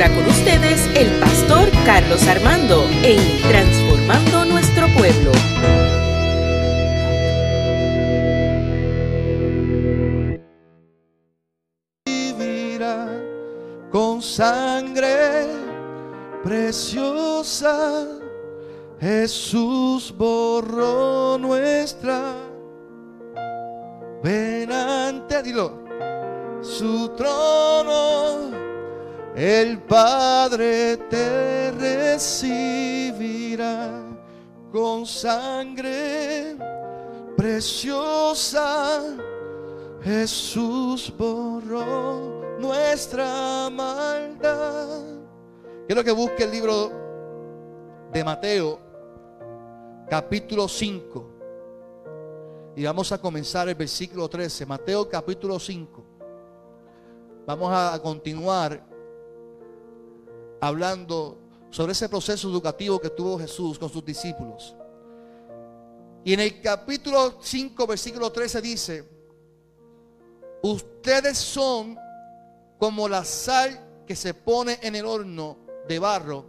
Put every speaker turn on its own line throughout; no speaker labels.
ahora con ustedes el pastor Carlos Armando en Transformando Nuestro Pueblo.
vivirá con sangre preciosa. Jesús borró nuestra venante, dilo, su trono. El Padre te recibirá con sangre preciosa. Jesús borró nuestra maldad. Quiero que busque el libro de Mateo, capítulo 5. Y vamos a comenzar el versículo 13. Mateo capítulo 5. Vamos a continuar hablando sobre ese proceso educativo que tuvo Jesús con sus discípulos. Y en el capítulo 5, versículo 13 dice, ustedes son como la sal que se pone en el horno de barro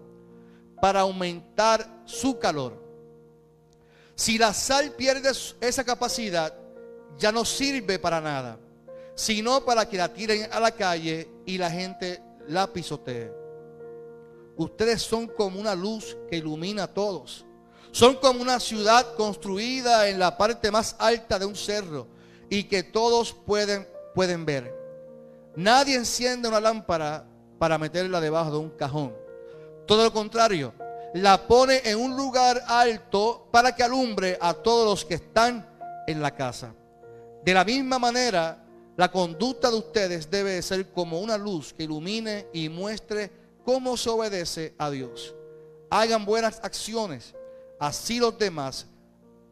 para aumentar su calor. Si la sal pierde esa capacidad, ya no sirve para nada, sino para que la tiren a la calle y la gente la pisotee. Ustedes son como una luz que ilumina a todos. Son como una ciudad construida en la parte más alta de un cerro y que todos pueden, pueden ver. Nadie enciende una lámpara para meterla debajo de un cajón. Todo lo contrario, la pone en un lugar alto para que alumbre a todos los que están en la casa. De la misma manera, la conducta de ustedes debe ser como una luz que ilumine y muestre cómo se obedece a Dios. Hagan buenas acciones, así los demás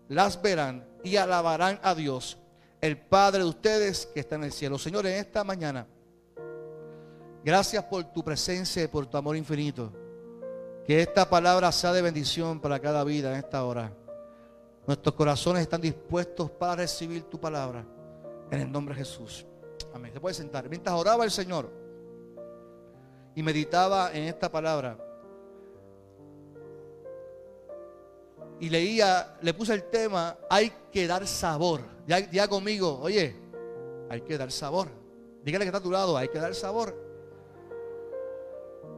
las verán y alabarán a Dios, el Padre de ustedes que está en el cielo. Señor, en esta mañana, gracias por tu presencia y por tu amor infinito. Que esta palabra sea de bendición para cada vida en esta hora. Nuestros corazones están dispuestos para recibir tu palabra. En el nombre de Jesús. Amén. Se puede sentar. Mientras oraba el Señor y meditaba en esta palabra. Y leía, le puse el tema, hay que dar sabor. Ya, conmigo, oye, hay que dar sabor. Dígale que está a tu lado, hay que dar sabor.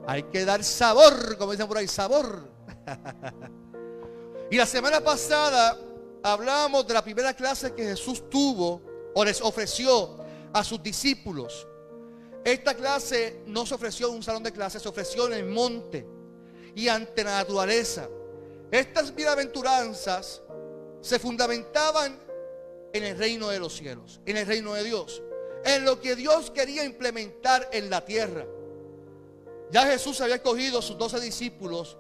Hay que dar sabor, como dicen por ahí, sabor. y la semana pasada hablábamos de la primera clase que Jesús tuvo o les ofreció a sus discípulos. Esta clase no se ofreció en un salón de clases, se ofreció en el monte y ante la naturaleza. Estas bienaventuranzas se fundamentaban en el reino de los cielos, en el reino de Dios, en lo que Dios quería implementar en la tierra. Ya Jesús había escogido a sus doce discípulos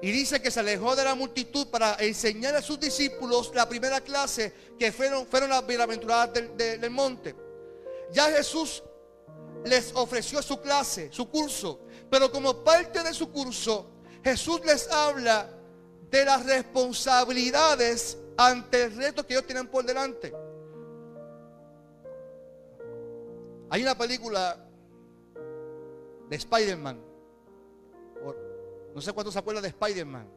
y dice que se alejó de la multitud para enseñar a sus discípulos la primera clase que fueron, fueron las bienaventuradas del, del monte. Ya Jesús les ofreció su clase, su curso. Pero como parte de su curso, Jesús les habla de las responsabilidades ante el reto que ellos tienen por delante. Hay una película de Spider-Man. No sé cuántos se acuerdan de Spider-Man.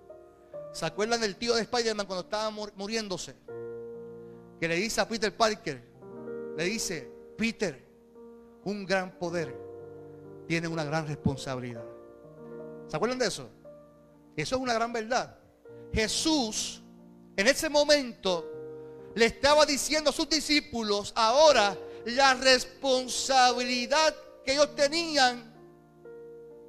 ¿Se acuerdan del tío de Spider-Man cuando estaba muriéndose? Que le dice a Peter Parker, le dice, Peter, un gran poder tiene una gran responsabilidad. ¿Se acuerdan de eso? Eso es una gran verdad. Jesús en ese momento le estaba diciendo a sus discípulos ahora la responsabilidad que ellos tenían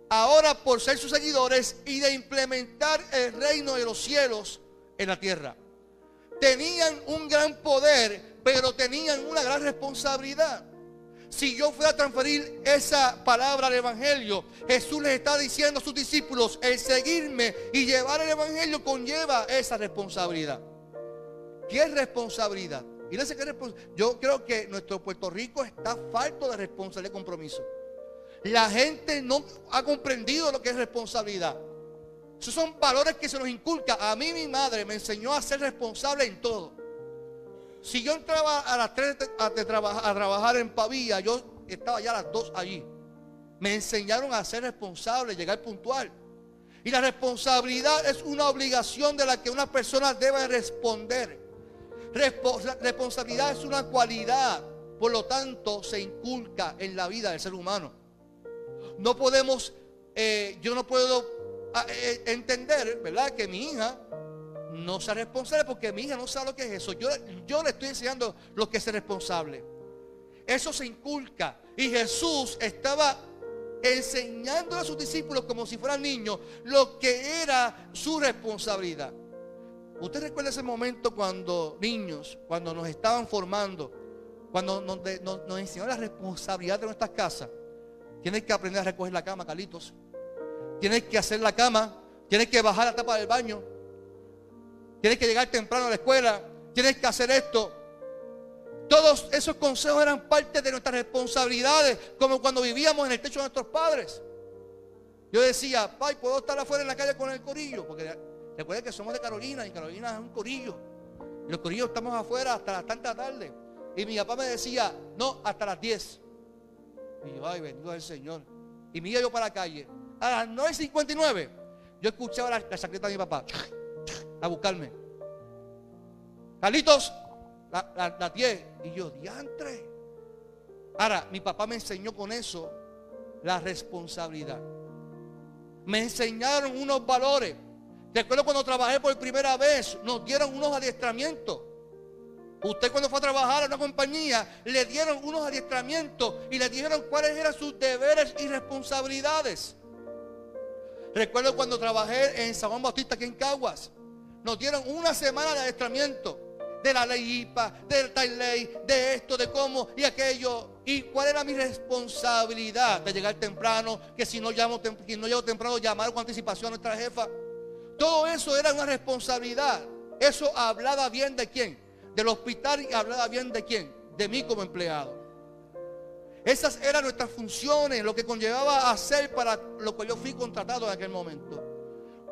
ahora por ser sus seguidores y de implementar el reino de los cielos en la tierra. Tenían un gran poder, pero tenían una gran responsabilidad. Si yo fuera a transferir esa palabra al Evangelio, Jesús les está diciendo a sus discípulos, el seguirme y llevar el Evangelio conlleva esa responsabilidad. ¿Qué es responsabilidad? Yo creo que nuestro Puerto Rico está falto de responsabilidad y compromiso. La gente no ha comprendido lo que es responsabilidad. Esos son valores que se nos inculca. A mí mi madre me enseñó a ser responsable en todo. Si yo entraba a las 3 de, trabajar, a trabajar en Pavía, yo estaba ya a las 2 allí. Me enseñaron a ser responsable, llegar puntual. Y la responsabilidad es una obligación de la que una persona debe responder. responsabilidad es una cualidad, por lo tanto se inculca en la vida del ser humano. No podemos, eh, yo no puedo ah, eh, entender, ¿verdad? Que mi hija no sea responsable porque mi hija no sabe lo que es eso. Yo, yo le estoy enseñando lo que es ser responsable. Eso se inculca. Y Jesús estaba enseñando a sus discípulos como si fueran niños lo que era su responsabilidad. ¿Usted recuerda ese momento cuando niños, cuando nos estaban formando, cuando nos, nos, enseñaron la responsabilidad de nuestras casas? Tienes que aprender a recoger la cama, Calitos. Tienes que hacer la cama. Tienes que bajar la tapa del baño. Tienes que llegar temprano a la escuela. Tienes que hacer esto. Todos esos consejos eran parte de nuestras responsabilidades, como cuando vivíamos en el techo de nuestros padres. Yo decía, Pai, ¿puedo estar afuera en la calle con el corillo? Porque recuerden que somos de Carolina y Carolina es un corillo. Y los corillos estamos afuera hasta las tantas tarde. Y mi papá me decía, no, hasta las 10. Y yo, ay, bendito el Señor. Y me iba yo para la calle. A las 9.59, yo escuchaba la, la de mi papá a buscarme. Carlitos, la, la, Y yo, diantre. Ahora, mi papá me enseñó con eso la responsabilidad. Me enseñaron unos valores. Recuerdo cuando trabajé por primera vez, nos dieron unos adiestramientos. Usted cuando fue a trabajar a una compañía, le dieron unos adiestramientos y le dijeron cuáles eran sus deberes y responsabilidades. Recuerdo cuando trabajé en San Juan Bautista, aquí en Caguas, nos dieron una semana de adiestramiento de la ley IPA, de tal ley, de esto, de cómo y aquello. ¿Y cuál era mi responsabilidad? De llegar temprano, que si no, llamo, que no llego temprano, llamar con anticipación a nuestra jefa. Todo eso era una responsabilidad. Eso hablaba bien de quién? Del hospital y hablaba bien de quién? De mí como empleado. Esas eran nuestras funciones, lo que conllevaba hacer para lo que yo fui contratado en aquel momento.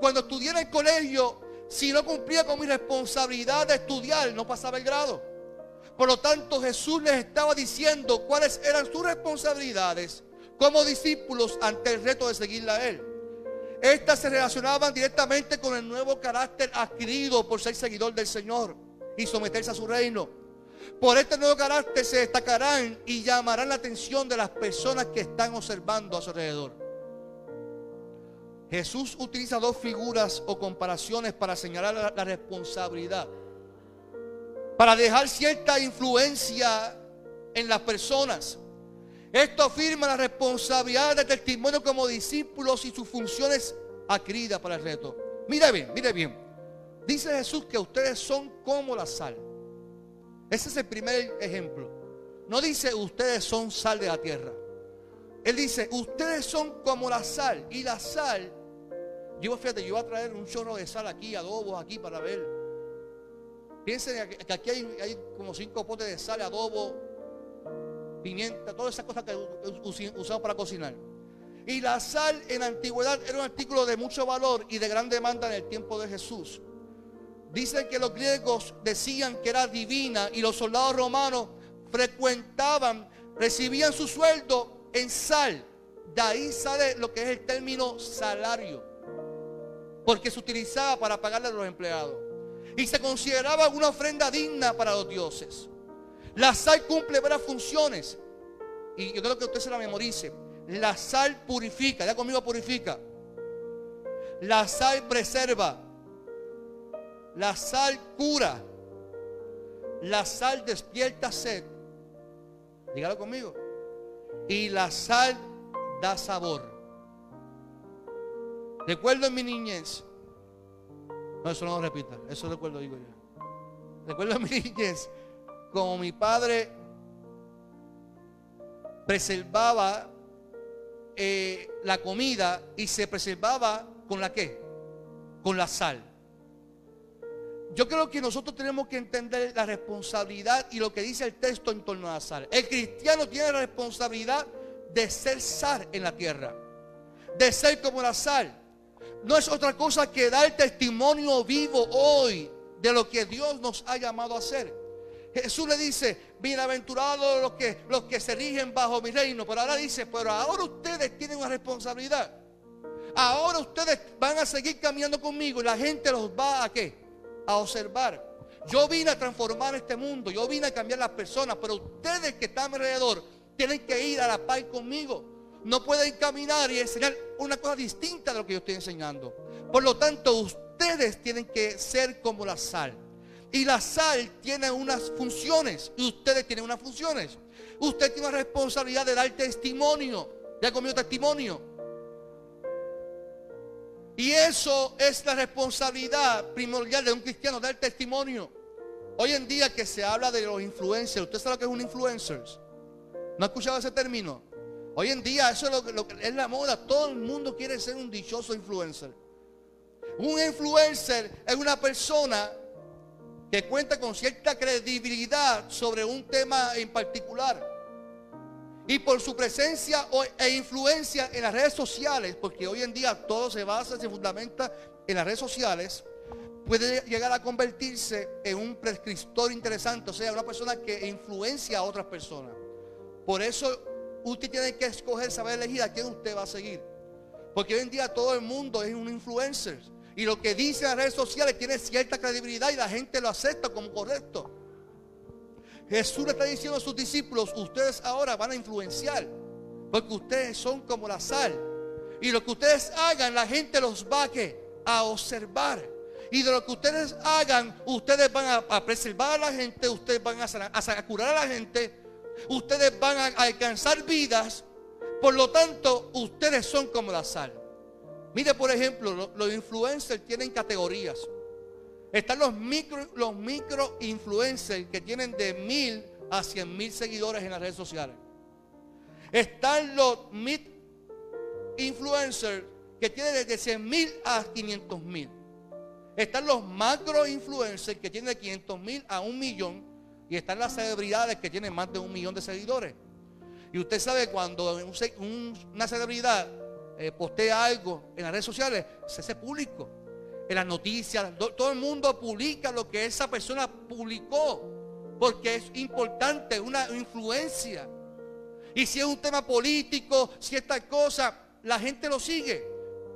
Cuando estudié en el colegio, si no cumplía con mi responsabilidad de estudiar, no pasaba el grado. Por lo tanto, Jesús les estaba diciendo cuáles eran sus responsabilidades como discípulos ante el reto de seguirle a Él. Estas se relacionaban directamente con el nuevo carácter adquirido por ser seguidor del Señor y someterse a su reino. Por este nuevo carácter se destacarán y llamarán la atención de las personas que están observando a su alrededor. Jesús utiliza dos figuras o comparaciones para señalar la, responsabilidad. Para dejar cierta influencia en las personas. Esto afirma la responsabilidad del testimonio como discípulos y sus funciones adquiridas para el reto. Mire bien, mire bien. Dice Jesús que ustedes son como la sal. Ese es el primer ejemplo. No dice ustedes son sal de la tierra. Él dice, ustedes son como la sal. Y la sal yo, fíjate, yo voy a traer un chorro de sal aquí, adobo aquí para ver. Piensen que aquí hay, como cinco potes de sal, adobo, pimienta, todas esas cosas que usamos para cocinar. Y la sal en la antigüedad era un artículo de mucho valor y de gran demanda en el tiempo de Jesús. Dicen que los griegos decían que era divina y los soldados romanos frecuentaban, recibían su sueldo en sal. De ahí sale lo que es el término salario porque se utilizaba para pagarle a los empleados. Y se consideraba una ofrenda digna para los dioses. La sal cumple varias funciones. Y yo creo que usted se la memorice. La sal purifica, ya conmigo purifica. La sal preserva. La sal cura. La sal despierta sed. Dígalo conmigo. Y la sal da sabor. Recuerdo en mi niñez. No, eso no lo repita. Eso recuerdo, digo yo. Recuerdo en mi niñez. Como mi padre preservaba eh, la comida y se preservaba con la qué? Con la sal. Yo creo que nosotros tenemos que entender la responsabilidad y lo que dice el texto en torno a la sal. El cristiano tiene la responsabilidad de ser sal en la tierra. De ser como la sal no es otra cosa que dar testimonio vivo hoy de lo que Dios nos ha llamado a hacer. Jesús le dice, bienaventurados los que, los que se rigen bajo mi reino. Pero ahora dice, pero ahora ustedes tienen una responsabilidad. Ahora ustedes van a seguir caminando conmigo y la gente los va a qué? A observar. Yo vine a transformar este mundo, yo vine a cambiar las personas, pero ustedes que están alrededor tienen que ir a la paz conmigo. No pueden caminar y enseñar una cosa distinta de lo que yo estoy enseñando. Por lo tanto, ustedes tienen que ser como la sal. Y la sal tiene unas funciones y ustedes tienen unas funciones. Usted tiene una responsabilidad de dar testimonio. Ya comió testimonio. Y eso es la responsabilidad primordial de un cristiano, dar testimonio. Hoy en día que se habla de los influencers, ¿usted sabe lo que es un influencer? ¿No ha escuchado ese término? Hoy en día eso es, lo, que es la moda. Todo el mundo quiere ser un dichoso influencer. Un influencer es una persona que cuenta con cierta credibilidad sobre un tema en particular. Y por su presencia e influencia en las redes sociales, porque hoy en día todo se basa, se fundamenta en las redes sociales, puede llegar a convertirse en un prescriptor interesante, o sea, una persona que influencia a otras personas. Por eso usted tiene que escoger, saber elegir a quién usted va a seguir. Porque hoy en día todo el mundo es un influencer. Y lo que dice las redes sociales tiene cierta credibilidad y la gente lo acepta como correcto. Jesús le está diciendo a sus discípulos, ustedes ahora van a influenciar. Porque ustedes son como la sal. Y lo que ustedes hagan, la gente los va a, observar. Y de lo que ustedes hagan, ustedes van a, preservar a la gente, ustedes van a, a, curar a la gente, ustedes van a alcanzar vidas. Por lo tanto, ustedes son como la sal. Mire, por ejemplo, los, influencers tienen categorías. Están los micro, los micro influencers que tienen de mil a cien mil seguidores en las redes sociales. Están los mid influencers que tienen desde 100 mil a 500 mil. Están los macro influencers que tienen de 500 mil a un millón. Y están las celebridades que tienen más de un millón de seguidores. Y usted sabe cuando una celebridad eh, postea algo en las redes sociales, se hace público. En las noticias, todo el mundo publica lo que esa persona publicó. Porque es importante, una influencia. Y si es un tema político, si esta cosa, la gente lo sigue.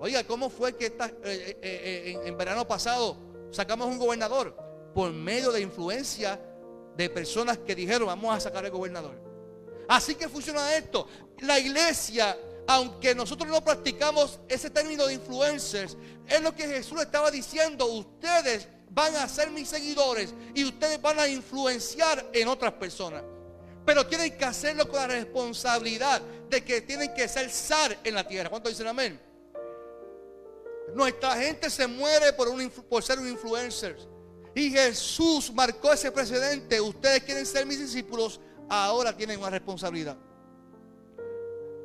Oiga, ¿cómo fue que esta, eh, eh, en, verano pasado sacamos un gobernador? Por medio de influencia de personas que dijeron, vamos a sacar al gobernador. Así que funciona esto. La iglesia aunque nosotros no practicamos ese término de influencers, es lo que Jesús estaba diciendo, ustedes van a ser mis seguidores y ustedes van a influenciar en otras personas. Pero tienen que hacerlo con la responsabilidad de que tienen que ser sal en la tierra. ¿Cuánto dicen amén? Nuestra gente se muere por, por ser un influencer. Y Jesús marcó ese precedente. Ustedes quieren ser mis discípulos, ahora tienen una responsabilidad.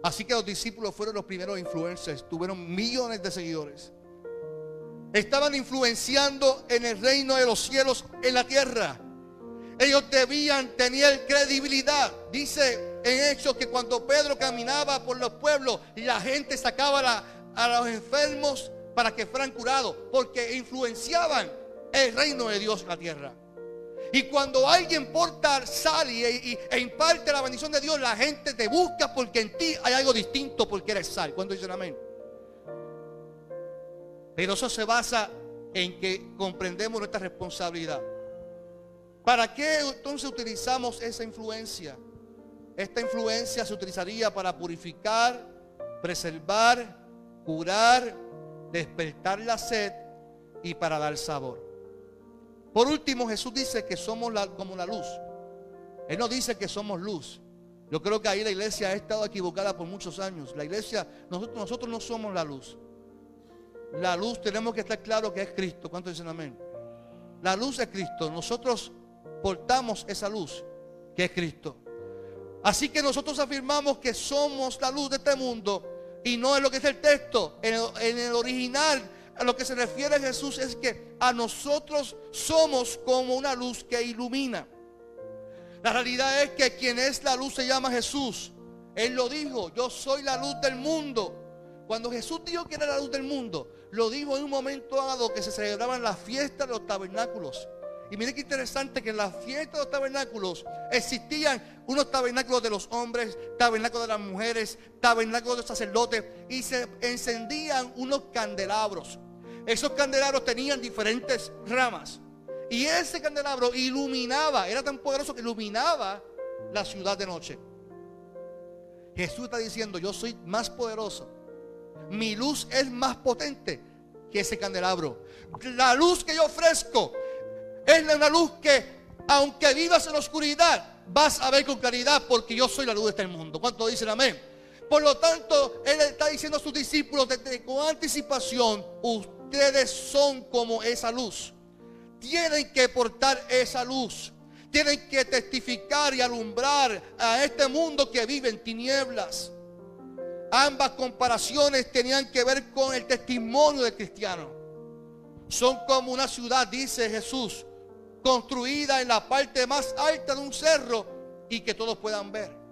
Así que los discípulos fueron los primeros influencers, tuvieron millones de seguidores. Estaban influenciando en el reino de los cielos en la tierra. Ellos debían tener credibilidad. Dice en Hechos que cuando Pedro caminaba por los pueblos y la gente sacaba a los enfermos para que fueran curados, porque influenciaban el reino de Dios en la tierra. Y cuando alguien porta sal y, e imparte la bendición de Dios, la gente te busca porque en ti hay algo distinto porque eres sal. ¿Cuándo dicen amén? Pero eso se basa en que comprendemos nuestra responsabilidad. ¿Para qué entonces utilizamos esa influencia? Esta influencia se utilizaría para purificar, preservar, curar, despertar la sed y para dar sabor. Por último, Jesús dice que somos como la luz. Él no dice que somos luz. Yo creo que ahí la iglesia ha estado equivocada por muchos años. La iglesia, nosotros, nosotros no somos la luz. La luz tenemos que estar claro que es Cristo. ¿Cuántos dicen amén? La luz es Cristo. Nosotros portamos esa luz que es Cristo. Así que nosotros afirmamos que somos la luz de este mundo y no es lo que es el texto. En el, en el original a lo que se refiere Jesús es que a nosotros somos como una luz que ilumina. La realidad es que quien es la luz se llama Jesús. Él lo dijo, yo soy la luz del mundo. Cuando Jesús dijo que era la luz del mundo, lo dijo en un momento dado que se celebraban las fiestas de los tabernáculos. Y miren qué interesante que en la fiesta de los tabernáculos existían unos tabernáculos de los hombres, tabernáculos de las mujeres, tabernáculos de los sacerdotes y se encendían unos candelabros. Esos candelabros tenían diferentes ramas. Y ese candelabro iluminaba, era tan poderoso que iluminaba la ciudad de noche. Jesús está diciendo, yo soy más poderoso. Mi luz es más potente que ese candelabro. La luz que yo ofrezco es una luz que, aunque vivas en la oscuridad, vas a ver con claridad porque yo soy la luz de este mundo. ¿Cuánto dicen amén? Por lo tanto, Él está diciendo a sus discípulos desde con anticipación, ustedes son como esa luz. Tienen que portar esa luz. Tienen que testificar y alumbrar a este mundo que vive en tinieblas. Ambas comparaciones tenían que ver con el testimonio de cristiano. Son como una ciudad, dice Jesús, construida en la parte más alta de un cerro y que todos puedan ver.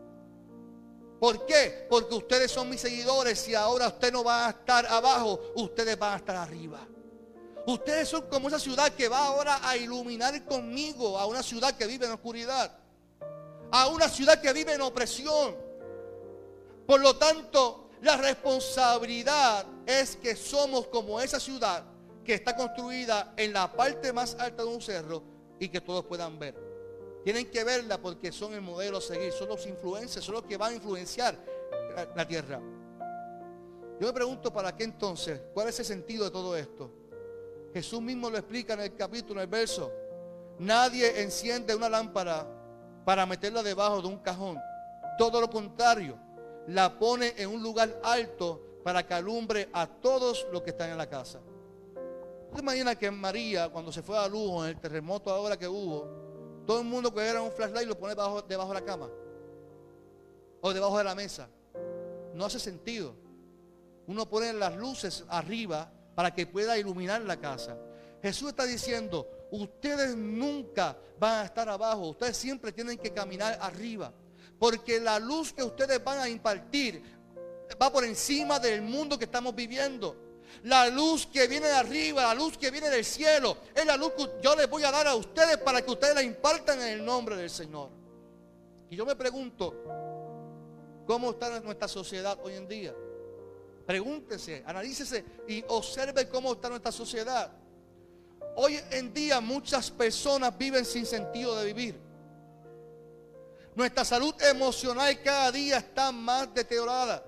¿Por qué? Porque ustedes son mis seguidores y ahora usted no va a estar abajo, ustedes van a estar arriba. Ustedes son como esa ciudad que va ahora a iluminar conmigo a una ciudad que vive en oscuridad. A una ciudad que vive en opresión. Por lo tanto, la responsabilidad es que somos como esa ciudad que está construida en la parte más alta de un cerro y que todos puedan ver. Tienen que verla porque son el modelo a seguir, son los influencers, son los que van a influenciar la, tierra. Yo me pregunto para qué entonces, cuál es el sentido de todo esto. Jesús mismo lo explica en el capítulo, en el verso. Nadie enciende una lámpara para meterla debajo de un cajón. Todo lo contrario, la pone en un lugar alto para que alumbre a todos los que están en la casa. ¿Usted imagina que María, cuando se fue a luz en el terremoto ahora que hubo, todo el mundo que un flashlight lo pone debajo, debajo de la cama? O debajo de la mesa. No hace sentido. Uno pone las luces arriba para que pueda iluminar la casa. Jesús está diciendo, ustedes nunca van a estar abajo, ustedes siempre tienen que caminar arriba, porque la luz que ustedes van a impartir va por encima del mundo que estamos viviendo. La luz que viene de arriba, la luz que viene del cielo, es la luz que yo les voy a dar a ustedes para que ustedes la impartan en el nombre del Señor. Y yo me pregunto, ¿cómo está nuestra sociedad hoy en día? Pregúntese, analícese y observe cómo está nuestra sociedad. Hoy en día muchas personas viven sin sentido de vivir. Nuestra salud emocional cada día está más deteriorada.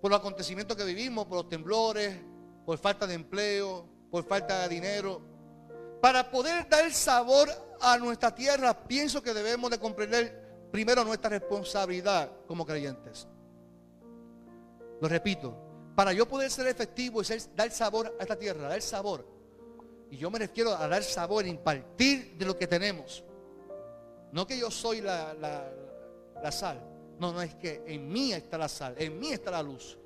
Por los acontecimientos que vivimos, por los temblores, por falta de empleo, por falta de dinero. Para poder dar sabor a nuestra tierra, pienso que debemos de comprender primero nuestra responsabilidad como creyentes. Lo repito, para yo poder ser efectivo y dar sabor a esta tierra, dar sabor. Y yo me refiero a dar sabor, impartir de lo que tenemos. No que yo soy la sal. No, no es que en mí está la sal, en mí está la luz.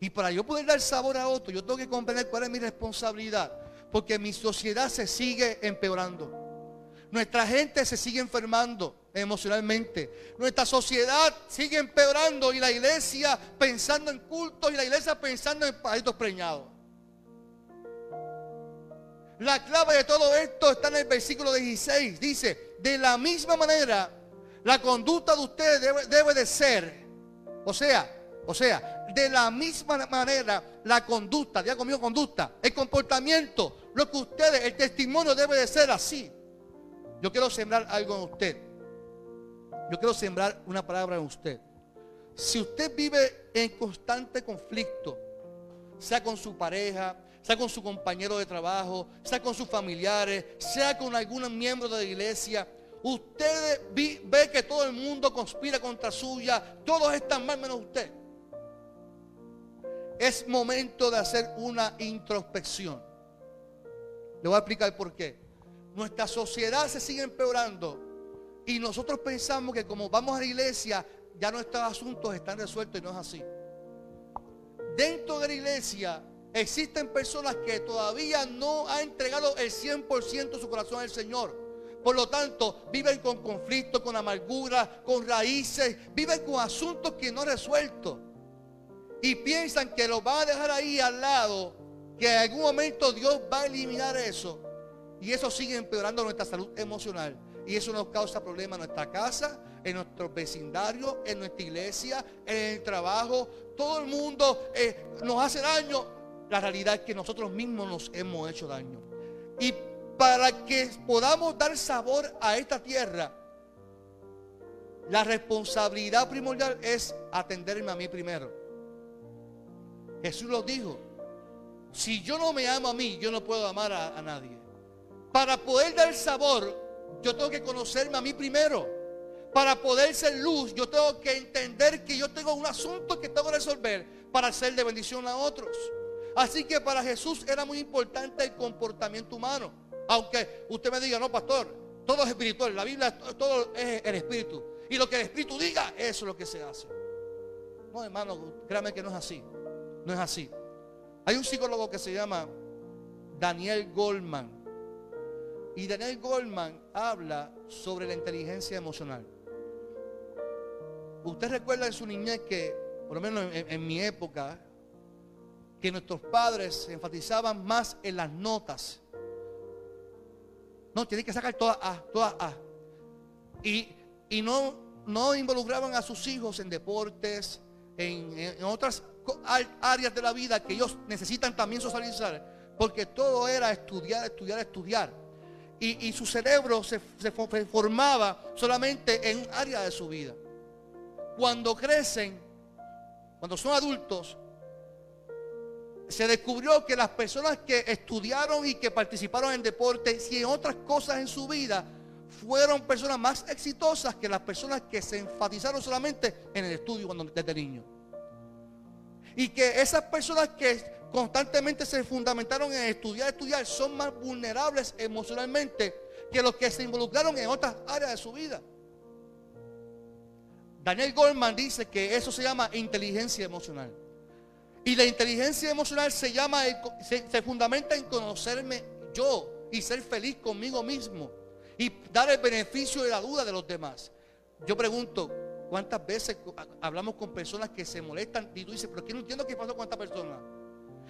Y para yo poder dar sabor a otro, yo tengo que comprender cuál es mi responsabilidad. Porque mi sociedad se sigue empeorando. Nuestra gente se sigue enfermando emocionalmente. Nuestra sociedad sigue empeorando y la iglesia pensando en cultos y la iglesia pensando en pajaritos preñados. La clave de todo esto está en el versículo 16. Dice, de la misma manera, la conducta de ustedes debe, de ser, o sea, o sea, de la misma manera, la conducta, ya conmigo conducta, el comportamiento, lo que ustedes, el testimonio debe de ser así. Yo quiero sembrar algo en usted. Yo quiero sembrar una palabra en usted. Si usted vive en constante conflicto, sea con su pareja, sea con su compañero de trabajo, sea con sus familiares, sea con algún miembro de la iglesia, usted ve que todo el mundo conspira contra suya, todos están mal menos usted. Es momento de hacer una introspección. Le voy a explicar por qué. Nuestra sociedad se sigue empeorando y nosotros pensamos que como vamos a la iglesia, ya nuestros asuntos están resueltos y no es así. Dentro de la iglesia existen personas que todavía no han entregado el 100% de su corazón al Señor. Por lo tanto, viven con conflicto, con amargura, con raíces, viven con asuntos que no han resuelto. Y piensan que los van a dejar ahí al lado, que en algún momento Dios va a eliminar eso. Y eso sigue empeorando nuestra salud emocional. Y eso nos causa problemas en nuestra casa, en nuestro vecindario, en nuestra iglesia, en el trabajo. Todo el mundo eh, nos hace daño. La realidad es que nosotros mismos nos hemos hecho daño. Y para que podamos dar sabor a esta tierra, la responsabilidad primordial es atenderme a mí primero. Jesús lo dijo. Si yo no me amo a mí, yo no puedo amar a, a nadie. Para poder dar sabor, yo tengo que conocerme a mí primero. Para poder ser luz, yo tengo que entender que yo tengo un asunto que tengo que resolver para ser de bendición a otros. Así que para Jesús era muy importante el comportamiento humano. Aunque usted me diga, no, pastor, todo es espiritual. La Biblia, todo es el espíritu. Y lo que el espíritu diga, eso es lo que se hace. No, hermano, créame que no es así. No es así. Hay un psicólogo que se llama Daniel Goldman. Y Daniel Goldman habla sobre la inteligencia emocional. Usted recuerda en su niñez que, por lo menos en, mi época, que nuestros padres se enfatizaban más en las notas. No, tiene que sacar todas A, todas A. Y, y no, no involucraban a sus hijos en deportes, en, en otras áreas de la vida que ellos necesitan también socializar, porque todo era estudiar, estudiar, estudiar. Y, su cerebro se, se, formaba solamente en un área de su vida. Cuando crecen, cuando son adultos, se descubrió que las personas que estudiaron y que participaron en deportes y en otras cosas en su vida fueron personas más exitosas que las personas que se enfatizaron solamente en el estudio cuando desde niño. Y que esas personas que constantemente se fundamentaron en estudiar, estudiar, son más vulnerables emocionalmente que los que se involucraron en otras áreas de su vida. Daniel Goldman dice que eso se llama inteligencia emocional. Y la inteligencia emocional se llama, se, fundamenta en conocerme yo y ser feliz conmigo mismo y dar el beneficio de la duda de los demás. Yo pregunto, ¿cuántas veces hablamos con personas que se molestan y tú dices, pero que no entiendo qué pasó con esta persona?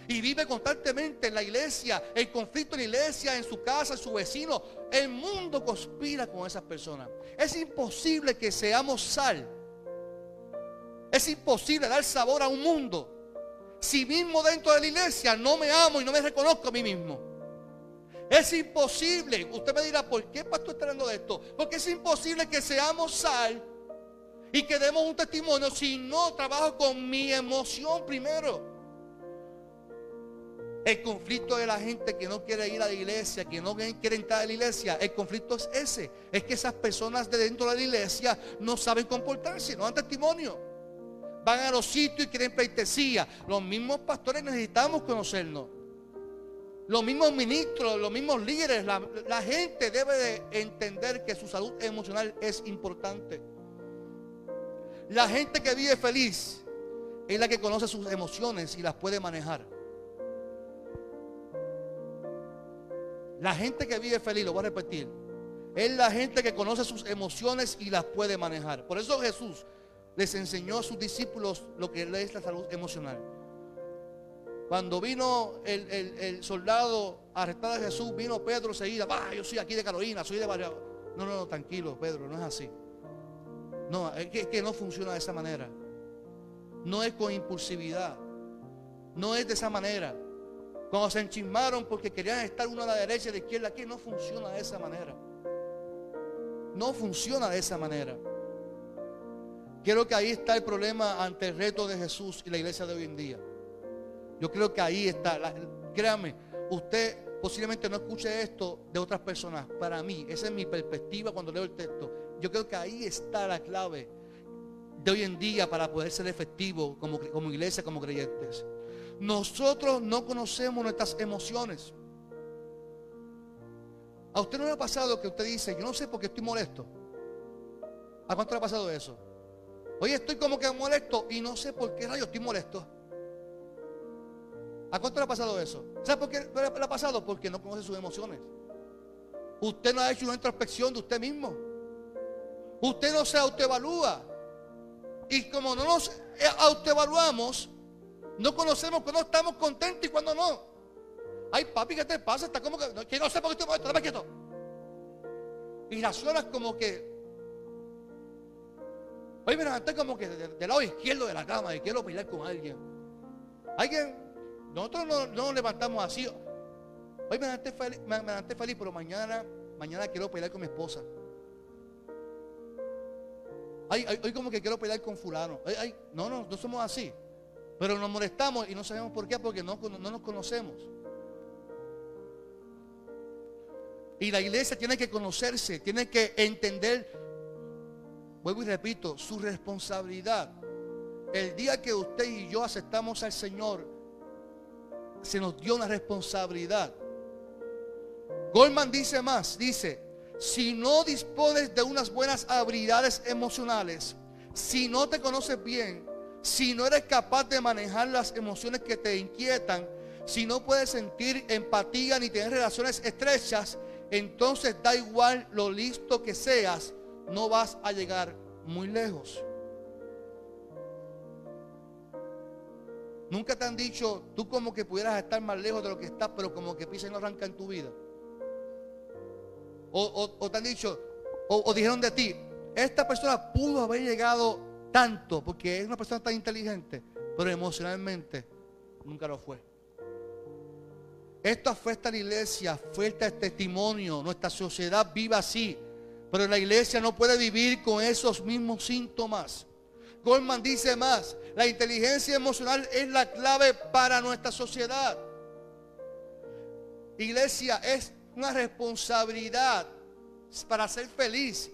Y vive constantemente en la iglesia, el conflicto en la iglesia, en su casa, en su vecino. El mundo conspira con esas personas. Es imposible que seamos sal. Es imposible dar sabor a un mundo si mismo dentro de la iglesia no me amo y no me reconozco a mí mismo. Es imposible. Usted me dirá, ¿por qué pastor está hablando de esto? Porque es imposible que seamos sal y que demos un testimonio si no trabajo con mi emoción primero. El conflicto de la gente que no quiere ir a la iglesia, que no quiere entrar a la iglesia, el conflicto es ese. Es que esas personas de dentro de la iglesia no saben comportarse, no dan testimonio. Van a los sitios y quieren pleitesía. Los mismos pastores necesitamos conocernos. Los mismos ministros, los mismos líderes, la, la gente debe de entender que su salud emocional es importante. La gente que vive feliz es la que conoce sus emociones y las puede manejar. La gente que vive feliz, lo voy a repetir, es la gente que conoce sus emociones y las puede manejar. Por eso Jesús les enseñó a sus discípulos lo que es la salud emocional. Cuando vino el, soldado a arrestar a Jesús, vino Pedro seguida, yo soy aquí de Carolina, soy de Barrio. No, no, no, tranquilo, Pedro, no es así. No, es que, es que no funciona de esa manera. No es con impulsividad. No es de esa manera. Cuando se enchismaron porque querían estar uno a la derecha y a la izquierda, aquí no funciona de esa manera. No funciona de esa manera. Creo que ahí está el problema ante el reto de Jesús y la iglesia de hoy en día. Yo creo que ahí está. créame, usted posiblemente no escuche esto de otras personas. Para mí, esa es mi perspectiva cuando leo el texto. Yo creo que ahí está la clave de hoy en día para poder ser efectivo como, como iglesia, como creyentes. Nosotros no conocemos nuestras emociones. ¿A usted no le ha pasado que usted dice, yo no sé por qué estoy molesto? ¿A cuánto le ha pasado eso? Hoy estoy como que molesto y no sé por qué rayo estoy molesto. ¿A cuánto le ha pasado eso? ¿Sabe por qué le ha pasado? Porque no conoce sus emociones. Usted no ha hecho una introspección de usted mismo. Usted no se autoevalúa. Y como no nos autoevaluamos, no conocemos cuando estamos contentos y cuando no. Ay, papi, ¿qué te pasa? Está como que, no, que no sé por qué estoy molesto, dame quieto. Y reaccionas como que, hoy me levanté como que del, lado izquierdo de la cama y quiero pelear con alguien. Alguien, nosotros no, no nos levantamos así. Hoy me levanté, feliz, pero mañana, mañana quiero pelear con mi esposa. Ay, ay, hoy como que quiero pelear con fulano. Ay, no, no, no somos así. Pero nos molestamos y no sabemos por qué, porque no, no nos conocemos. Y la iglesia tiene que conocerse, tiene que entender, vuelvo y repito, su responsabilidad. El día que usted y yo aceptamos al Señor, se nos dio una responsabilidad. Goldman dice más, dice, si no dispones de unas buenas habilidades emocionales, si no te conoces bien, si no eres capaz de manejar las emociones que te inquietan, si no puedes sentir empatía ni tener relaciones estrechas, entonces da igual lo listo que seas, no vas a llegar muy lejos. Nunca te han dicho, tú como que pudieras estar más lejos de lo que estás, pero como que pisa y no arranca en tu vida. O, te han dicho, o, o dijeron de ti, esta persona pudo haber llegado tanto porque es una persona tan inteligente, pero emocionalmente nunca lo fue. Esto afecta a la iglesia, afecta el testimonio. Nuestra sociedad vive así. Pero la iglesia no puede vivir con esos mismos síntomas. Goldman dice más, la inteligencia emocional es la clave para nuestra sociedad. Iglesia es una responsabilidad para ser feliz.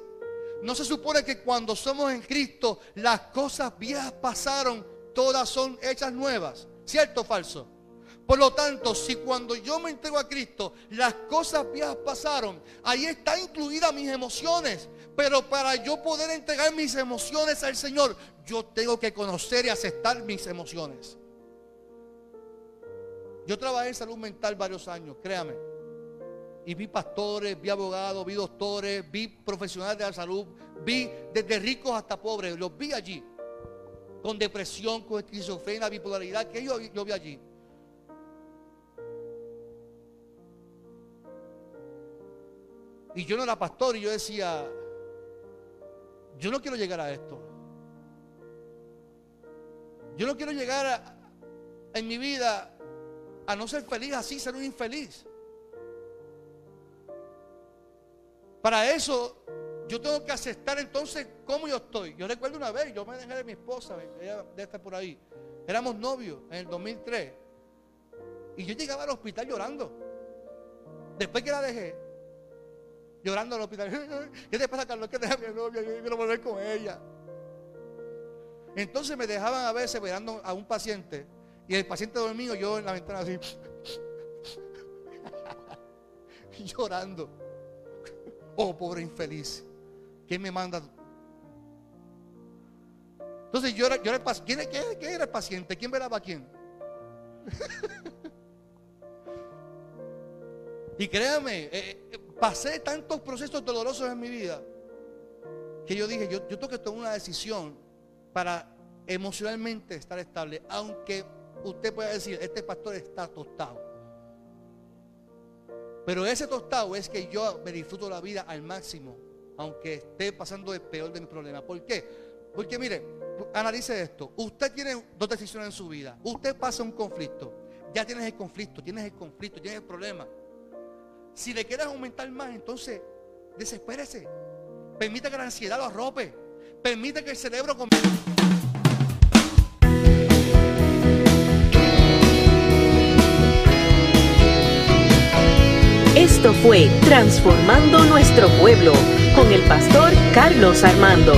No se supone que cuando somos en Cristo las cosas viejas pasaron, todas son hechas nuevas. ¿Cierto o falso? Por lo tanto, si cuando yo me entrego a Cristo, las cosas viejas pasaron, ahí está incluidas mis emociones. Pero para yo poder entregar mis emociones al Señor, yo tengo que conocer y aceptar mis emociones. Yo trabajé en salud mental varios años, créame. Y vi pastores, vi abogados, vi doctores, vi profesionales de la salud, vi desde ricos hasta pobres, los vi allí. Con depresión, con esquizofrenia, bipolaridad, que yo, yo vi allí. Y yo no era pastor y yo decía, yo no quiero llegar a esto. Yo no quiero llegar en mi vida a no ser feliz así, ser un infeliz. Para eso yo tengo que aceptar entonces cómo yo estoy. Yo recuerdo una vez, yo me dejé de mi esposa, debe estar por ahí. Éramos novios en el 2003. Y yo llegaba al hospital llorando. Después que la dejé, llorando al hospital. ¿Qué te pasa, Carlos? ¿Qué te deja mi novia? Yo quiero volver con ella. Entonces me dejaban a veces esperando a un paciente y el paciente dormido, yo en la ventana así, llorando. Oh, pobre infeliz. ¿Quién me manda? Entonces yo era, yo era el paciente. ¿Quién, era el paciente? ¿Quién velaba a quién? y créame, eh, eh, pasé tantos procesos dolorosos en mi vida que yo dije, yo, yo tengo que tomar una decisión para emocionalmente estar estable, aunque usted pueda decir, este pastor está tostado. Pero ese tostado es que yo me disfruto la vida al máximo, aunque esté pasando el peor de mis problemas. ¿Por qué? Porque mire, analice esto. Usted tiene dos decisiones en su vida. Usted pasa un conflicto. Ya tienes el conflicto, tienes el conflicto, tienes el problema. Si le quieres aumentar más, entonces desespérese. Permite que la ansiedad lo arrope. Permite que el cerebro
Esto fue Transformando Nuestro Pueblo con el pastor Carlos Armando.